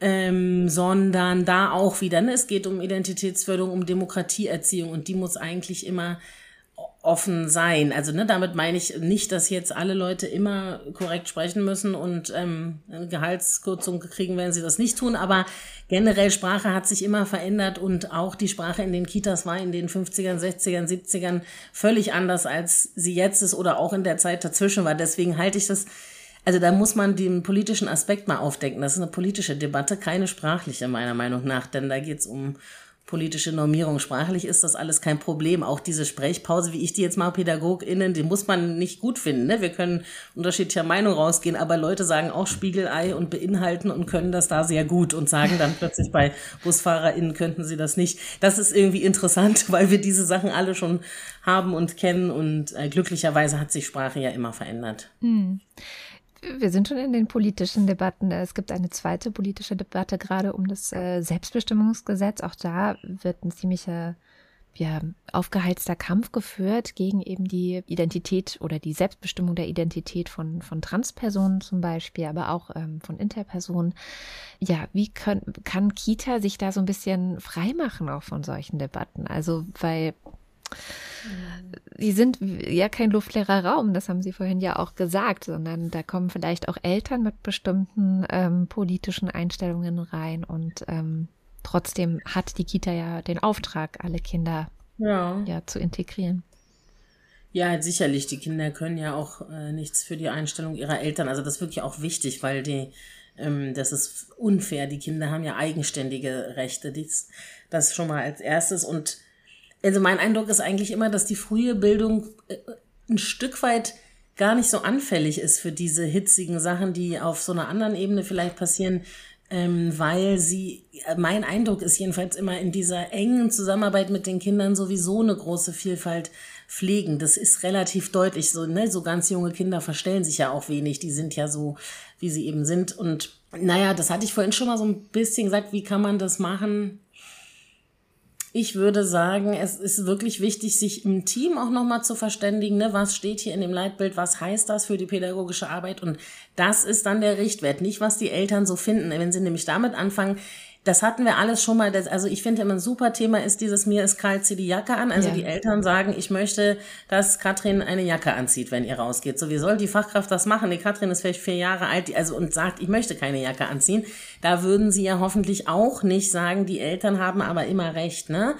ähm, sondern da auch wieder, ne, es geht um Identitätsförderung, um Demokratieerziehung und die muss eigentlich immer offen sein. Also ne, damit meine ich nicht, dass jetzt alle Leute immer korrekt sprechen müssen und ähm, eine Gehaltskürzung kriegen, wenn sie das nicht tun. Aber generell Sprache hat sich immer verändert und auch die Sprache in den Kitas war in den 50ern, 60ern, 70ern völlig anders, als sie jetzt ist oder auch in der Zeit dazwischen war. Deswegen halte ich das also da muss man den politischen Aspekt mal aufdecken. Das ist eine politische Debatte, keine sprachliche meiner Meinung nach, denn da geht es um politische Normierung. Sprachlich ist das alles kein Problem. Auch diese Sprechpause, wie ich die jetzt mal PädagogInnen, die muss man nicht gut finden. Ne? Wir können unterschiedlicher Meinung rausgehen, aber Leute sagen auch Spiegelei und beinhalten und können das da sehr gut und sagen dann plötzlich bei BusfahrerInnen könnten sie das nicht. Das ist irgendwie interessant, weil wir diese Sachen alle schon haben und kennen und äh, glücklicherweise hat sich Sprache ja immer verändert. Hm. Wir sind schon in den politischen Debatten. Es gibt eine zweite politische Debatte gerade um das äh, Selbstbestimmungsgesetz. Auch da wird ein ziemlicher ja, aufgeheizter Kampf geführt gegen eben die Identität oder die Selbstbestimmung der Identität von, von Transpersonen zum Beispiel, aber auch ähm, von Interpersonen. Ja, wie können, kann Kita sich da so ein bisschen freimachen auch von solchen Debatten? Also, weil Sie sind ja kein luftleerer Raum, das haben Sie vorhin ja auch gesagt, sondern da kommen vielleicht auch Eltern mit bestimmten ähm, politischen Einstellungen rein und ähm, trotzdem hat die Kita ja den Auftrag, alle Kinder ja. ja zu integrieren. Ja, sicherlich. Die Kinder können ja auch äh, nichts für die Einstellung ihrer Eltern. Also das ist wirklich auch wichtig, weil die, ähm, das ist unfair. Die Kinder haben ja eigenständige Rechte. Dies, das schon mal als erstes und also mein Eindruck ist eigentlich immer, dass die frühe Bildung äh, ein Stück weit gar nicht so anfällig ist für diese hitzigen Sachen, die auf so einer anderen Ebene vielleicht passieren, ähm, weil sie, äh, mein Eindruck ist jedenfalls immer in dieser engen Zusammenarbeit mit den Kindern sowieso eine große Vielfalt pflegen. Das ist relativ deutlich so, ne? So ganz junge Kinder verstellen sich ja auch wenig. Die sind ja so, wie sie eben sind. Und naja, das hatte ich vorhin schon mal so ein bisschen gesagt. Wie kann man das machen? Ich würde sagen, es ist wirklich wichtig, sich im Team auch nochmal zu verständigen, ne? was steht hier in dem Leitbild, was heißt das für die pädagogische Arbeit und das ist dann der Richtwert, nicht was die Eltern so finden. Wenn sie nämlich damit anfangen, das hatten wir alles schon mal. Das, also ich finde immer ein super Thema ist dieses mir ist kalt, zieh die Jacke an. Also ja. die Eltern sagen, ich möchte, dass Katrin eine Jacke anzieht, wenn ihr rausgeht. So, wie soll die Fachkraft das machen? Die Katrin ist vielleicht vier Jahre alt, also und sagt, ich möchte keine Jacke anziehen. Da würden sie ja hoffentlich auch nicht sagen, die Eltern haben aber immer recht, ne?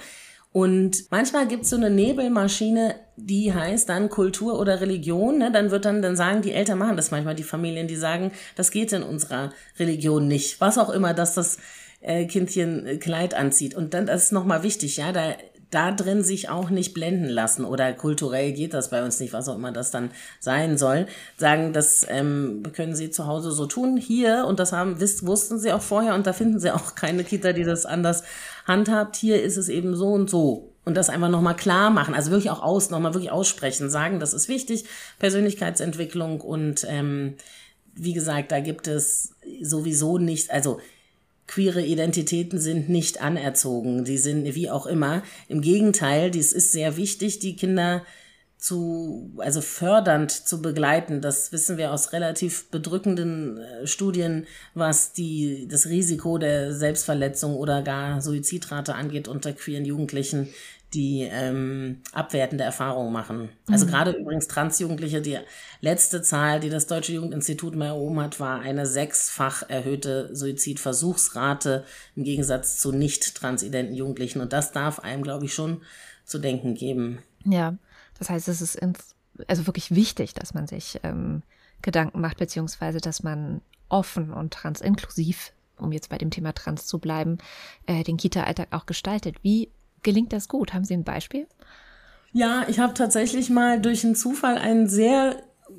Und manchmal gibt's so eine Nebelmaschine, die heißt dann Kultur oder Religion. Ne? Dann wird dann, dann sagen die Eltern machen das manchmal, die Familien, die sagen, das geht in unserer Religion nicht. Was auch immer, dass das äh, Kindchen äh, Kleid anzieht. Und dann, das ist nochmal wichtig, ja, da, da drin sich auch nicht blenden lassen oder kulturell geht das bei uns nicht, was auch immer das dann sein soll. Sagen, das ähm, können Sie zu Hause so tun. Hier, und das haben, wisst, wussten Sie auch vorher, und da finden Sie auch keine Kita, die das anders handhabt. Hier ist es eben so und so. Und das einfach nochmal klar machen, also wirklich auch aus, nochmal wirklich aussprechen, sagen, das ist wichtig, Persönlichkeitsentwicklung und ähm, wie gesagt, da gibt es sowieso nicht, also queere Identitäten sind nicht anerzogen, die sind wie auch immer. Im Gegenteil, dies ist sehr wichtig, die Kinder zu, also fördernd zu begleiten. Das wissen wir aus relativ bedrückenden äh, Studien, was die, das Risiko der Selbstverletzung oder gar Suizidrate angeht unter queeren Jugendlichen die ähm, abwertende Erfahrungen machen. Also mhm. gerade übrigens Transjugendliche, die letzte Zahl, die das Deutsche Jugendinstitut mal erhoben hat, war eine sechsfach erhöhte Suizidversuchsrate im Gegensatz zu nicht transidenten Jugendlichen. Und das darf einem, glaube ich, schon zu denken geben. Ja, das heißt, es ist ins, also wirklich wichtig, dass man sich ähm, Gedanken macht, beziehungsweise dass man offen und transinklusiv, um jetzt bei dem Thema Trans zu bleiben, äh, den Kita-Alltag auch gestaltet. Wie gelingt das gut? Haben Sie ein Beispiel? Ja, ich habe tatsächlich mal durch einen Zufall ein sehr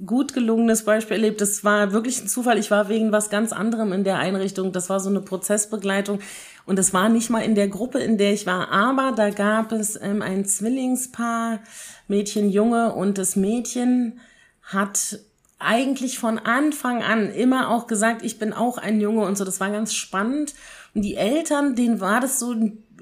gut gelungenes Beispiel erlebt. Das war wirklich ein Zufall. Ich war wegen was ganz anderem in der Einrichtung. Das war so eine Prozessbegleitung. Und es war nicht mal in der Gruppe, in der ich war, aber da gab es ähm, ein Zwillingspaar, Mädchen, Junge, und das Mädchen hat eigentlich von Anfang an immer auch gesagt, ich bin auch ein Junge und so. Das war ganz spannend. Und die Eltern, denen war das so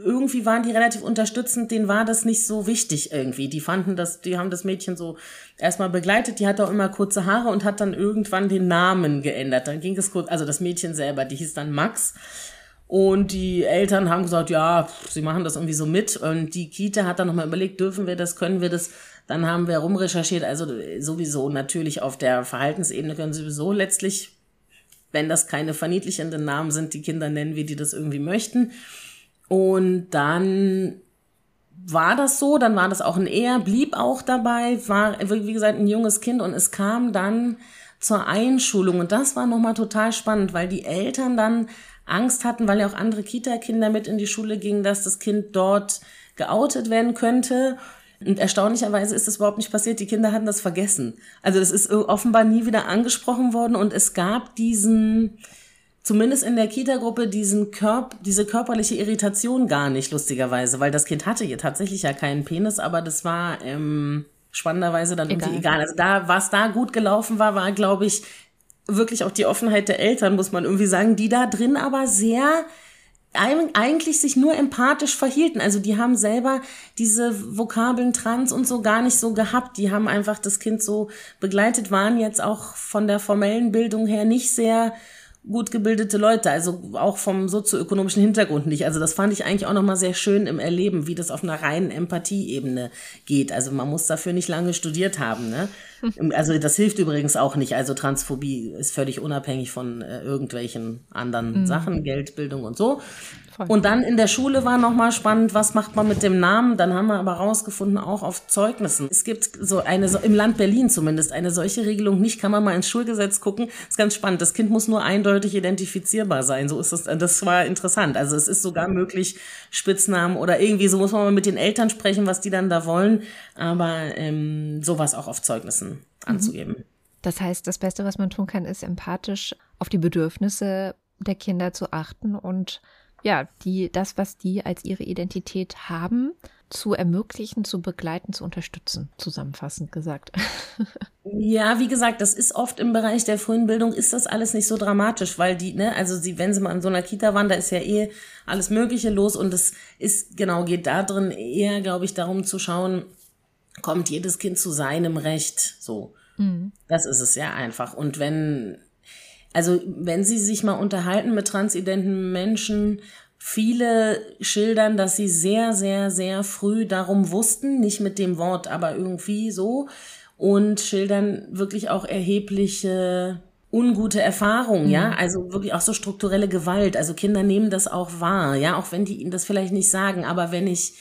irgendwie waren die relativ unterstützend, denen war das nicht so wichtig irgendwie. Die fanden das, die haben das Mädchen so erstmal begleitet, die hatte auch immer kurze Haare und hat dann irgendwann den Namen geändert. Dann ging es kurz, also das Mädchen selber, die hieß dann Max. Und die Eltern haben gesagt, ja, sie machen das irgendwie so mit. Und die Kita hat dann nochmal überlegt, dürfen wir das, können wir das? Dann haben wir rumrecherchiert, also sowieso natürlich auf der Verhaltensebene können sie sowieso letztlich, wenn das keine verniedlichenden Namen sind, die Kinder nennen, wie die das irgendwie möchten. Und dann war das so, dann war das auch ein Er, blieb auch dabei, war, wie gesagt, ein junges Kind und es kam dann zur Einschulung und das war nochmal total spannend, weil die Eltern dann Angst hatten, weil ja auch andere Kita-Kinder mit in die Schule gingen, dass das Kind dort geoutet werden könnte. Und erstaunlicherweise ist das überhaupt nicht passiert. Die Kinder hatten das vergessen. Also das ist offenbar nie wieder angesprochen worden und es gab diesen, zumindest in der Kita-Gruppe diesen Körp diese körperliche Irritation gar nicht, lustigerweise, weil das Kind hatte hier tatsächlich ja keinen Penis, aber das war ähm, spannenderweise dann egal. irgendwie egal. Also da, was da gut gelaufen war, war, glaube ich, wirklich auch die Offenheit der Eltern, muss man irgendwie sagen, die da drin aber sehr eigentlich sich nur empathisch verhielten. Also die haben selber diese Vokabeln trans und so gar nicht so gehabt. Die haben einfach das Kind so begleitet, waren jetzt auch von der formellen Bildung her nicht sehr gut gebildete Leute, also auch vom sozioökonomischen Hintergrund nicht. Also das fand ich eigentlich auch nochmal sehr schön im Erleben, wie das auf einer reinen Empathieebene geht. Also man muss dafür nicht lange studiert haben. Ne? Also das hilft übrigens auch nicht. Also Transphobie ist völlig unabhängig von äh, irgendwelchen anderen mhm. Sachen, Geldbildung und so. Und dann in der Schule war nochmal spannend, was macht man mit dem Namen? Dann haben wir aber rausgefunden, auch auf Zeugnissen. Es gibt so eine, so im Land Berlin zumindest, eine solche Regelung nicht, kann man mal ins Schulgesetz gucken. ist ganz spannend. Das Kind muss nur eindeutig identifizierbar sein. So ist das, das war interessant. Also es ist sogar möglich, Spitznamen oder irgendwie, so muss man mal mit den Eltern sprechen, was die dann da wollen. Aber ähm, sowas auch auf Zeugnissen mhm. anzugeben. Das heißt, das Beste, was man tun kann, ist empathisch auf die Bedürfnisse der Kinder zu achten und ja, die, das, was die als ihre Identität haben, zu ermöglichen, zu begleiten, zu unterstützen, zusammenfassend gesagt. Ja, wie gesagt, das ist oft im Bereich der frühen Bildung ist das alles nicht so dramatisch, weil die, ne, also sie, wenn sie mal in so einer Kita waren, da ist ja eh alles Mögliche los und es ist, genau, geht da drin eher, glaube ich, darum zu schauen, kommt jedes Kind zu seinem Recht, so. Mhm. Das ist es ja einfach. Und wenn, also wenn sie sich mal unterhalten mit transidenten Menschen, Viele schildern, dass sie sehr, sehr, sehr früh darum wussten, nicht mit dem Wort, aber irgendwie so, und schildern wirklich auch erhebliche ungute Erfahrungen, mhm. ja, also wirklich auch so strukturelle Gewalt. Also Kinder nehmen das auch wahr, ja, auch wenn die ihnen das vielleicht nicht sagen, aber wenn ich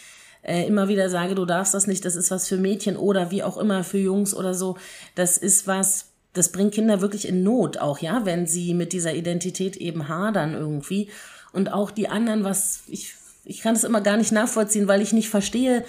äh, immer wieder sage, du darfst das nicht, das ist was für Mädchen oder wie auch immer für Jungs oder so, das ist was, das bringt Kinder wirklich in Not auch, ja, wenn sie mit dieser Identität eben hadern irgendwie und auch die anderen, was ich, ich kann es immer gar nicht nachvollziehen, weil ich nicht verstehe,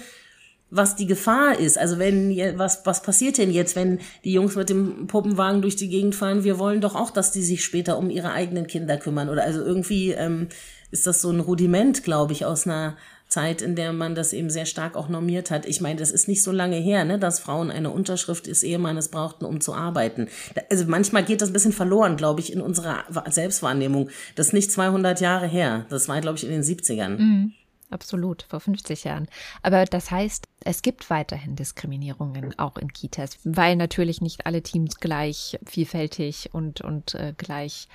was die Gefahr ist. Also wenn, was, was passiert denn jetzt, wenn die Jungs mit dem Puppenwagen durch die Gegend fahren? Wir wollen doch auch, dass die sich später um ihre eigenen Kinder kümmern. Oder also irgendwie ähm, ist das so ein Rudiment, glaube ich, aus einer Zeit, in der man das eben sehr stark auch normiert hat. Ich meine, das ist nicht so lange her, ne, dass Frauen eine Unterschrift des Ehemannes brauchten, um zu arbeiten. Also manchmal geht das ein bisschen verloren, glaube ich, in unserer Selbstwahrnehmung. Das ist nicht 200 Jahre her. Das war, glaube ich, in den 70ern. Mhm. Absolut, vor 50 Jahren. Aber das heißt, es gibt weiterhin Diskriminierungen auch in Kitas, weil natürlich nicht alle Teams gleich vielfältig und, und äh, gleich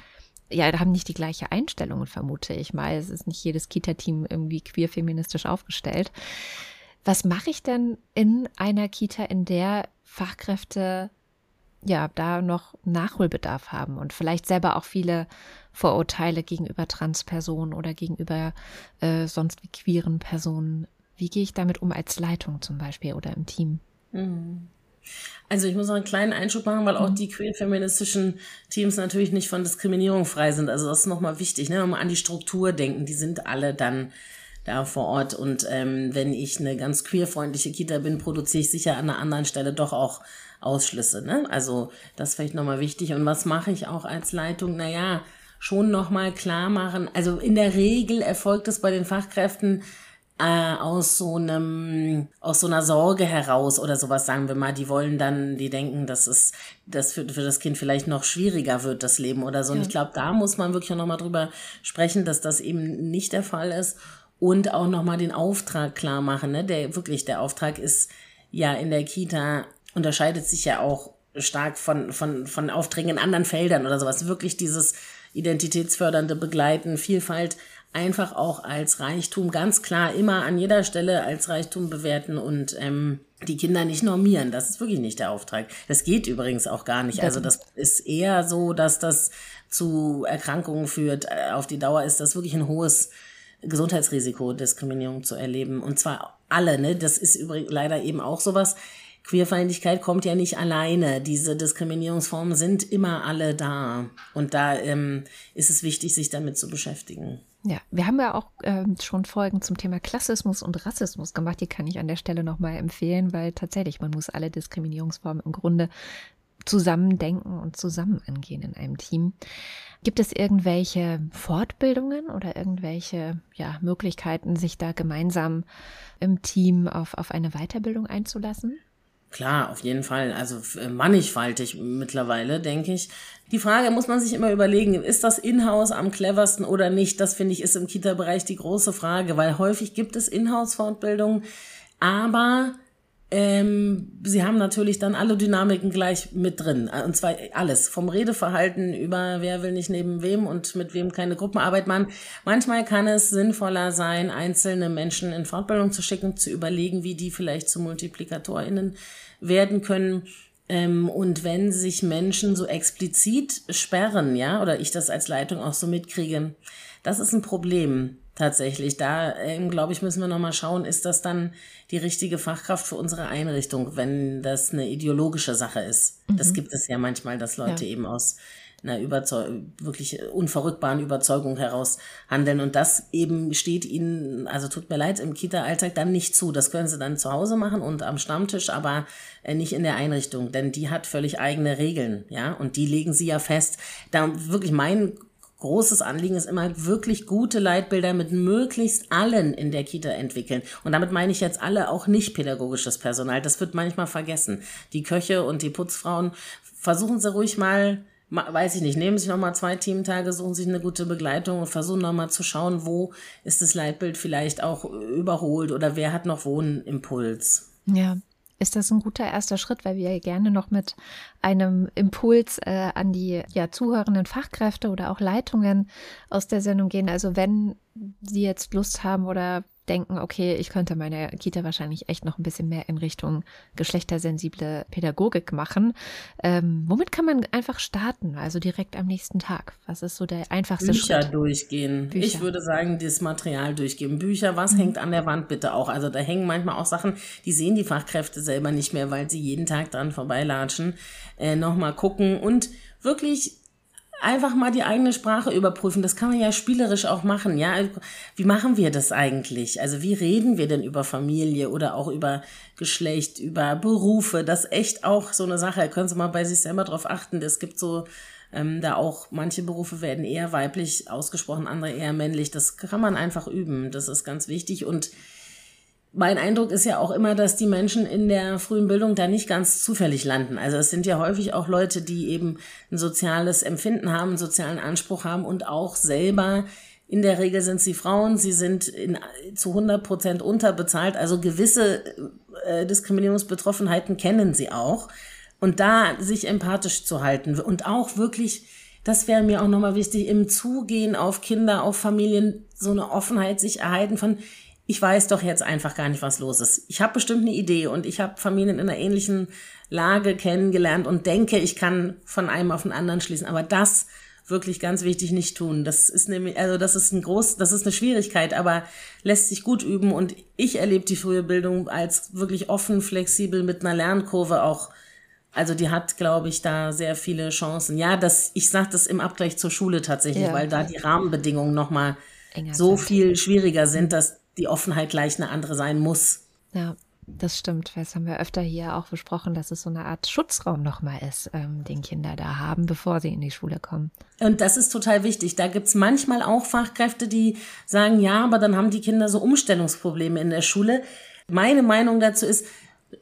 ja, haben nicht die gleiche Einstellung, vermute ich mal. Es ist nicht jedes Kita-Team irgendwie queer-feministisch aufgestellt. Was mache ich denn in einer Kita, in der Fachkräfte ja da noch Nachholbedarf haben und vielleicht selber auch viele Vorurteile gegenüber Transpersonen oder gegenüber äh, sonst wie queeren Personen? Wie gehe ich damit um als Leitung zum Beispiel oder im Team? Mhm. Also ich muss noch einen kleinen Einschub machen, weil auch mhm. die queer-feministischen Teams natürlich nicht von Diskriminierung frei sind. Also das ist nochmal wichtig, ne? wenn wir an die Struktur denken, die sind alle dann da vor Ort. Und ähm, wenn ich eine ganz queerfreundliche Kita bin, produziere ich sicher an einer anderen Stelle doch auch Ausschlüsse. Ne? Also das ist vielleicht nochmal wichtig. Und was mache ich auch als Leitung? Naja, schon nochmal klar machen. Also in der Regel erfolgt es bei den Fachkräften äh, aus so einem, aus so einer Sorge heraus oder sowas, sagen wir mal, die wollen dann, die denken, dass es, dass für, für das Kind vielleicht noch schwieriger wird, das Leben oder so. Ja. Und ich glaube, da muss man wirklich nochmal drüber sprechen, dass das eben nicht der Fall ist. Und auch nochmal den Auftrag klar machen, ne? Der wirklich, der Auftrag ist ja in der Kita, unterscheidet sich ja auch stark von, von, von Aufträgen in anderen Feldern oder sowas. Wirklich dieses identitätsfördernde Begleiten, Vielfalt einfach auch als Reichtum ganz klar immer an jeder Stelle als Reichtum bewerten und ähm, die Kinder nicht normieren. Das ist wirklich nicht der Auftrag. Das geht übrigens auch gar nicht. Also das ist eher so, dass das zu Erkrankungen führt. Äh, auf die Dauer ist das wirklich ein hohes Gesundheitsrisiko, Diskriminierung zu erleben. Und zwar alle, ne? Das ist übrigens leider eben auch sowas. Queerfeindlichkeit kommt ja nicht alleine. Diese Diskriminierungsformen sind immer alle da. Und da ähm, ist es wichtig, sich damit zu beschäftigen. Ja, wir haben ja auch ähm, schon Folgen zum Thema Klassismus und Rassismus gemacht. Die kann ich an der Stelle nochmal empfehlen, weil tatsächlich man muss alle Diskriminierungsformen im Grunde zusammen denken und zusammen angehen in einem Team. Gibt es irgendwelche Fortbildungen oder irgendwelche ja, Möglichkeiten, sich da gemeinsam im Team auf, auf eine Weiterbildung einzulassen? Klar, auf jeden Fall. Also äh, mannigfaltig mittlerweile, denke ich. Die Frage muss man sich immer überlegen, ist das Inhouse am cleversten oder nicht? Das finde ich ist im Kita-Bereich die große Frage, weil häufig gibt es Inhouse-Fortbildungen, aber ähm, sie haben natürlich dann alle Dynamiken gleich mit drin. Und zwar alles. Vom Redeverhalten über wer will nicht neben wem und mit wem keine Gruppenarbeit machen. Manchmal kann es sinnvoller sein, einzelne Menschen in Fortbildung zu schicken, zu überlegen, wie die vielleicht zu MultiplikatorInnen werden können. Ähm, und wenn sich Menschen so explizit sperren, ja, oder ich das als Leitung auch so mitkriege, das ist ein Problem tatsächlich. Da, ähm, glaube ich, müssen wir nochmal schauen, ist das dann die richtige Fachkraft für unsere Einrichtung, wenn das eine ideologische Sache ist. Mhm. Das gibt es ja manchmal, dass Leute ja. eben aus einer Überzeug wirklich unverrückbaren Überzeugung heraus handeln. Und das eben steht ihnen, also tut mir leid, im Kita-Alltag dann nicht zu. Das können sie dann zu Hause machen und am Stammtisch, aber äh, nicht in der Einrichtung, denn die hat völlig eigene Regeln, ja, und die legen sie ja fest. Da wirklich mein großes Anliegen ist immer wirklich gute Leitbilder mit möglichst allen in der Kita entwickeln. Und damit meine ich jetzt alle auch nicht pädagogisches Personal. Das wird manchmal vergessen. Die Köche und die Putzfrauen versuchen sie ruhig mal weiß ich nicht, nehmen sich nochmal zwei Teamtage, suchen sich eine gute Begleitung und versuchen nochmal zu schauen, wo ist das Leitbild vielleicht auch überholt oder wer hat noch Wohnimpuls. Ja, ist das ein guter erster Schritt, weil wir gerne noch mit einem Impuls äh, an die ja, zuhörenden Fachkräfte oder auch Leitungen aus der Sendung gehen. Also wenn Sie jetzt Lust haben oder denken, okay, ich könnte meine Kita wahrscheinlich echt noch ein bisschen mehr in Richtung geschlechtersensible Pädagogik machen. Ähm, womit kann man einfach starten? Also direkt am nächsten Tag. Was ist so der einfachste Bücher Schritt? durchgehen. Bücher. Ich würde sagen, das Material durchgehen. Bücher, was mhm. hängt an der Wand bitte auch? Also da hängen manchmal auch Sachen, die sehen die Fachkräfte selber nicht mehr, weil sie jeden Tag dran vorbeilatschen. Äh, Nochmal gucken und wirklich einfach mal die eigene Sprache überprüfen. Das kann man ja spielerisch auch machen, ja. Wie machen wir das eigentlich? Also wie reden wir denn über Familie oder auch über Geschlecht, über Berufe? Das ist echt auch so eine Sache. Können Sie mal bei sich selber drauf achten. Es gibt so ähm, da auch manche Berufe werden eher weiblich ausgesprochen, andere eher männlich. Das kann man einfach üben. Das ist ganz wichtig und mein Eindruck ist ja auch immer, dass die Menschen in der frühen Bildung da nicht ganz zufällig landen. Also es sind ja häufig auch Leute, die eben ein soziales Empfinden haben, einen sozialen Anspruch haben und auch selber in der Regel sind sie Frauen, sie sind in, zu 100 Prozent unterbezahlt, also gewisse äh, Diskriminierungsbetroffenheiten kennen sie auch. Und da sich empathisch zu halten und auch wirklich, das wäre mir auch nochmal wichtig, im Zugehen auf Kinder, auf Familien, so eine Offenheit sich erhalten von, ich weiß doch jetzt einfach gar nicht, was los ist. Ich habe bestimmt eine Idee und ich habe Familien in einer ähnlichen Lage kennengelernt und denke, ich kann von einem auf den anderen schließen. Aber das wirklich ganz wichtig nicht tun. Das ist nämlich, also das ist ein groß, das ist eine Schwierigkeit, aber lässt sich gut üben. Und ich erlebe die frühe Bildung als wirklich offen, flexibel mit einer Lernkurve auch. Also die hat, glaube ich, da sehr viele Chancen. Ja, das, ich sage das im Abgleich zur Schule tatsächlich, ja. weil da die Rahmenbedingungen nochmal so viel schwieriger sind, dass die Offenheit gleich eine andere sein muss. Ja, das stimmt. Das haben wir öfter hier auch besprochen, dass es so eine Art Schutzraum nochmal ist, ähm, den Kinder da haben, bevor sie in die Schule kommen. Und das ist total wichtig. Da gibt's manchmal auch Fachkräfte, die sagen, ja, aber dann haben die Kinder so Umstellungsprobleme in der Schule. Meine Meinung dazu ist,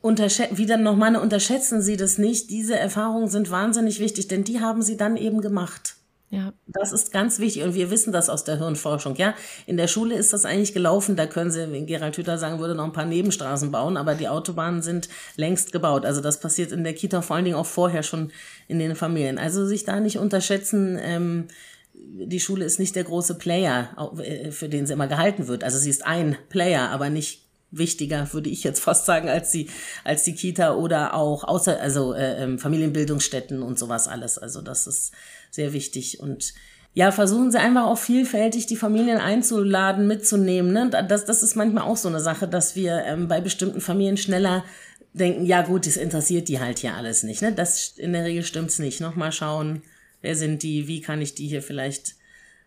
wieder nochmal, unterschätzen Sie das nicht. Diese Erfahrungen sind wahnsinnig wichtig, denn die haben Sie dann eben gemacht. Ja. Das ist ganz wichtig und wir wissen das aus der Hirnforschung. Ja, in der Schule ist das eigentlich gelaufen. Da können Sie, wenn Gerald Hüther sagen würde, noch ein paar Nebenstraßen bauen, aber die Autobahnen sind längst gebaut. Also das passiert in der Kita vor allen Dingen auch vorher schon in den Familien. Also sich da nicht unterschätzen. Ähm, die Schule ist nicht der große Player, äh, für den sie immer gehalten wird. Also sie ist ein Player, aber nicht wichtiger, würde ich jetzt fast sagen, als die, als die Kita oder auch außer, also äh, ähm, Familienbildungsstätten und sowas alles. Also das ist sehr wichtig. Und ja, versuchen Sie einfach auch vielfältig die Familien einzuladen, mitzunehmen. Ne? Das, das ist manchmal auch so eine Sache, dass wir ähm, bei bestimmten Familien schneller denken, ja gut, das interessiert die halt hier alles nicht. Ne? Das in der Regel stimmt's nicht. Nochmal schauen, wer sind die, wie kann ich die hier vielleicht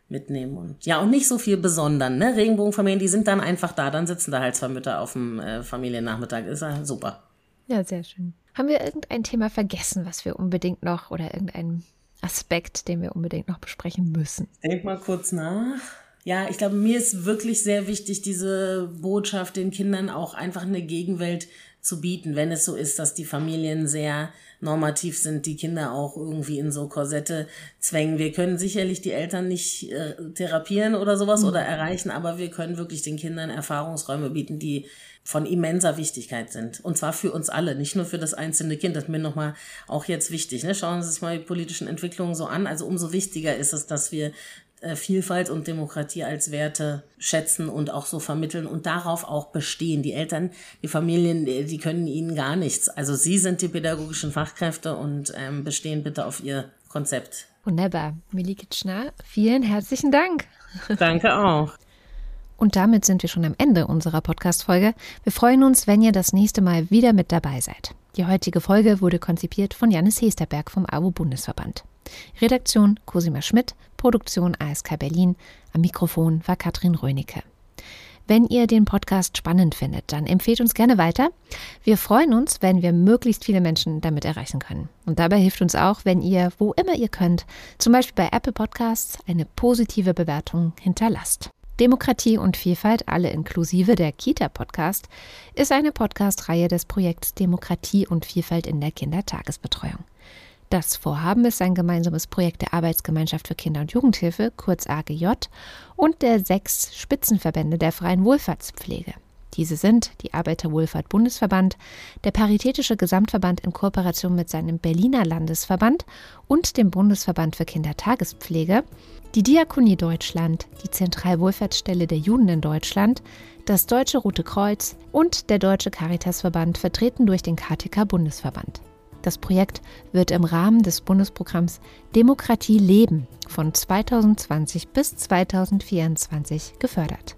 mitnehmen und ja und nicht so viel besondern, ne? Regenbogenfamilien, die sind dann einfach da, dann sitzen da halt zwei Mütter auf dem äh, Familiennachmittag, ist ja super. Ja, sehr schön. Haben wir irgendein Thema vergessen, was wir unbedingt noch oder irgendein Aspekt, den wir unbedingt noch besprechen müssen? Denk mal kurz nach. Ja, ich glaube, mir ist wirklich sehr wichtig, diese Botschaft den Kindern auch einfach eine Gegenwelt zu bieten, wenn es so ist, dass die Familien sehr normativ sind, die Kinder auch irgendwie in so Korsette zwängen. Wir können sicherlich die Eltern nicht äh, therapieren oder sowas mhm. oder erreichen, aber wir können wirklich den Kindern Erfahrungsräume bieten, die von immenser Wichtigkeit sind. Und zwar für uns alle, nicht nur für das einzelne Kind. Das ist mir nochmal auch jetzt wichtig. Ne? Schauen Sie sich mal die politischen Entwicklungen so an. Also umso wichtiger ist es, dass wir Vielfalt und Demokratie als Werte schätzen und auch so vermitteln und darauf auch bestehen. Die Eltern, die Familien, die können ihnen gar nichts. Also sie sind die pädagogischen Fachkräfte und ähm, bestehen bitte auf ihr Konzept. Wunderbar. Milike Tschner, vielen herzlichen Dank. Danke auch. Und damit sind wir schon am Ende unserer Podcast-Folge. Wir freuen uns, wenn ihr das nächste Mal wieder mit dabei seid. Die heutige Folge wurde konzipiert von Janis Hesterberg vom AWO-Bundesverband. Redaktion Cosima Schmidt, Produktion ASK Berlin. Am Mikrofon war Katrin Rönicke. Wenn ihr den Podcast spannend findet, dann empfehlt uns gerne weiter. Wir freuen uns, wenn wir möglichst viele Menschen damit erreichen können. Und dabei hilft uns auch, wenn ihr, wo immer ihr könnt, zum Beispiel bei Apple Podcasts, eine positive Bewertung hinterlasst. Demokratie und Vielfalt, alle inklusive der Kita-Podcast, ist eine Podcast-Reihe des Projekts Demokratie und Vielfalt in der Kindertagesbetreuung. Das Vorhaben ist ein gemeinsames Projekt der Arbeitsgemeinschaft für Kinder- und Jugendhilfe, kurz AGJ, und der sechs Spitzenverbände der freien Wohlfahrtspflege. Diese sind die Arbeiterwohlfahrt-Bundesverband, der Paritätische Gesamtverband in Kooperation mit seinem Berliner Landesverband und dem Bundesverband für Kindertagespflege, die Diakonie Deutschland, die Zentralwohlfahrtsstelle der Juden in Deutschland, das Deutsche Rote Kreuz und der Deutsche Caritasverband, vertreten durch den KTK Bundesverband. Das Projekt wird im Rahmen des Bundesprogramms Demokratie leben von 2020 bis 2024 gefördert.